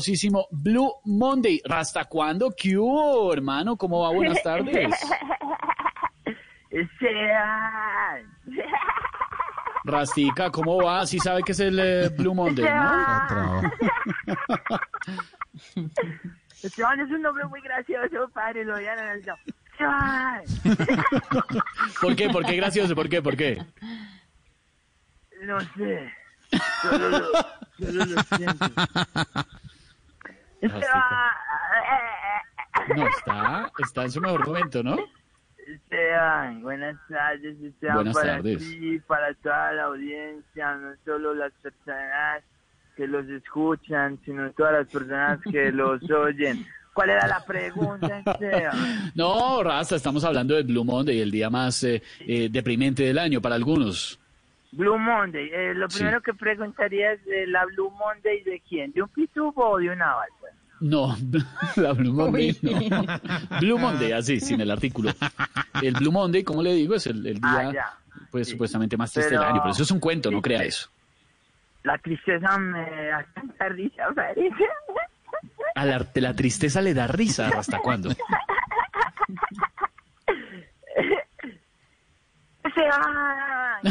Famosísimo Blue Monday. ¿Hasta cuándo? ¿Qué hubo, hermano? ¿Cómo va? Buenas tardes. Sean. Rastica, ¿cómo va? Sí sabe que es el eh, Blue Monday, ¿no? Sean es un nombre muy gracioso, padre. Lo llaman al no. Sean. ¿Por qué? ¿Por qué gracioso? ¿Por qué? ¿Por qué? No sé. Solo lo, solo lo siento. Rastica. No, está, en su mejor momento, ¿no? Sean, buenas tardes, Buenas para tardes. ti, para toda la audiencia, no solo las personas que los escuchan, sino todas las personas que los oyen. ¿Cuál era la pregunta, Sean? No, Rasta, estamos hablando de Blue Monday, el día más eh, eh, deprimente del año para algunos. Blue Monday, eh, lo Sí. primero que preguntaría es la Blue Monday de quién, de un pitubo o de una balsa. No, la Blue Monday no. Blue Monday, así, sin el artículo. El Blue Monday, como le digo, es el, el día, Ah, pues Sí. supuestamente más triste Pero- del año, pero eso es un cuento, no crea eso. La tristeza me da tanta risa, parece. A la, la tristeza le da risa, ¿hasta cuándo? Sean.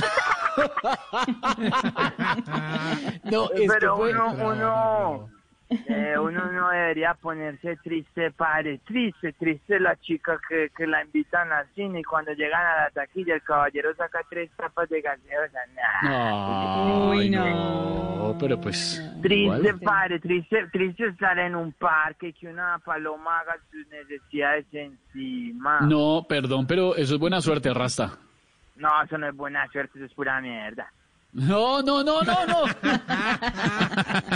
No, Eh, Pero uno, uno, eh, uno no debería ponerse triste, padre. Triste, triste la chica que, que la invitan al cine y cuando llegan a la taquilla el caballero saca tres tapas de gaseosa. Nah. Ay, no, pero pues... Triste, igual. padre, triste, triste estar en un parque que una paloma haga sus necesidades encima. No, perdón, pero eso es buena suerte, Rasta. No, eso no es buena suerte, eso es pura mierda. No, no, no, no, no.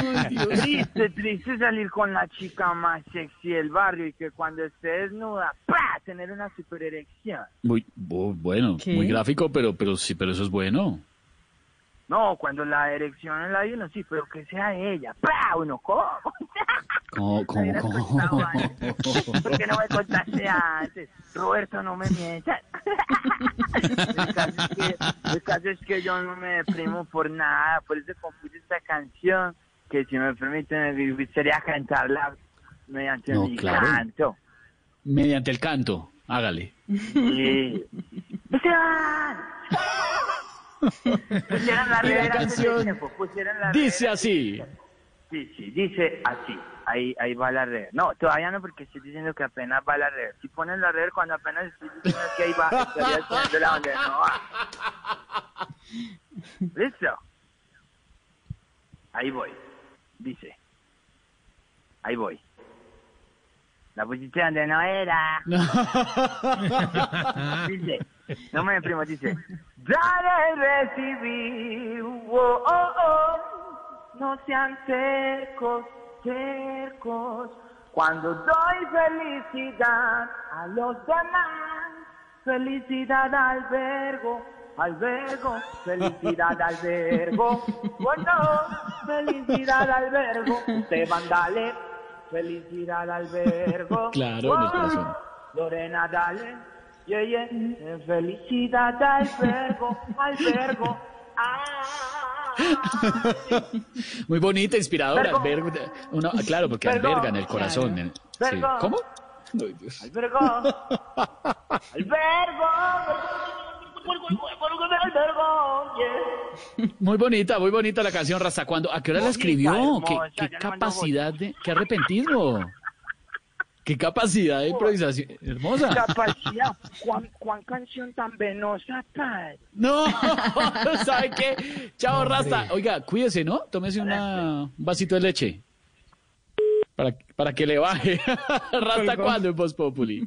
Triste, triste salir con la chica más sexy del barrio y que cuando esté desnuda, ¡pa! tener una super erección. Muy bu- bueno, ¿Qué? muy gráfico, pero, pero sí, pero eso es bueno. No, cuando la erección es la de uno, sí, pero que sea ella. ¡Pa! Uno, ¿cómo? ¿Cómo, cómo, cómo? ¿Por qué no me contaste antes? Roberto, no me mientas. El caso, es que, el caso es que yo no me deprimo por nada, por eso compuse esta canción, que si me permiten me gustaría cantarla mediante No, mi claro. canto. Mediante el canto, hágale. Sí. ¡Sean! Pusieron la Y la canción tiempo, pusieron la Dice así. Sí, sí, dice así. Ahí, ahí va la red. No, todavía no, porque estoy diciendo que apenas va la red. Si ponen la red cuando apenas estoy diciendo que ahí va, estarías poniéndola donde no va. ¿Listo? Ahí voy. Dice. Ahí voy. La pusiste donde no era. Dice. No me deprimo, dice. Dar y recibir. oh, oh, oh. No sean cercos, cercos. Cuando doy felicidad a los demás, felicidad albergo, albergo, felicidad albergo. Bueno, felicidad albergo. Esteban, dale, felicidad albergo. Claro, en el corazón. Lorena, dale, yeah, yeah. felicidad albergo, albergo. Ah. Muy bonita, inspiradora. Vergo. Alberga- uno- claro, porque Vergo. alberga en el corazón. en- sí. Vergo. ¿Cómo? Ay, Dios. Albergo. Albergo. Albergo. Muy bonita, muy bonita la canción Rasta. ¿Cuándo? ¿A qué hora la escribió? ¿Qué, qué capacidad de, qué arrepentido? ¿Qué capacidad de improvisación? Hermosa. Capacidad. Juan canción tan venosa, padre. No, ¿sabe qué? Chao, Rasta. Oiga, cuídese, ¿no? Tómese una, un vasito de leche. Para, para que le baje. Rasta. ¿cuándo en Voz Populi?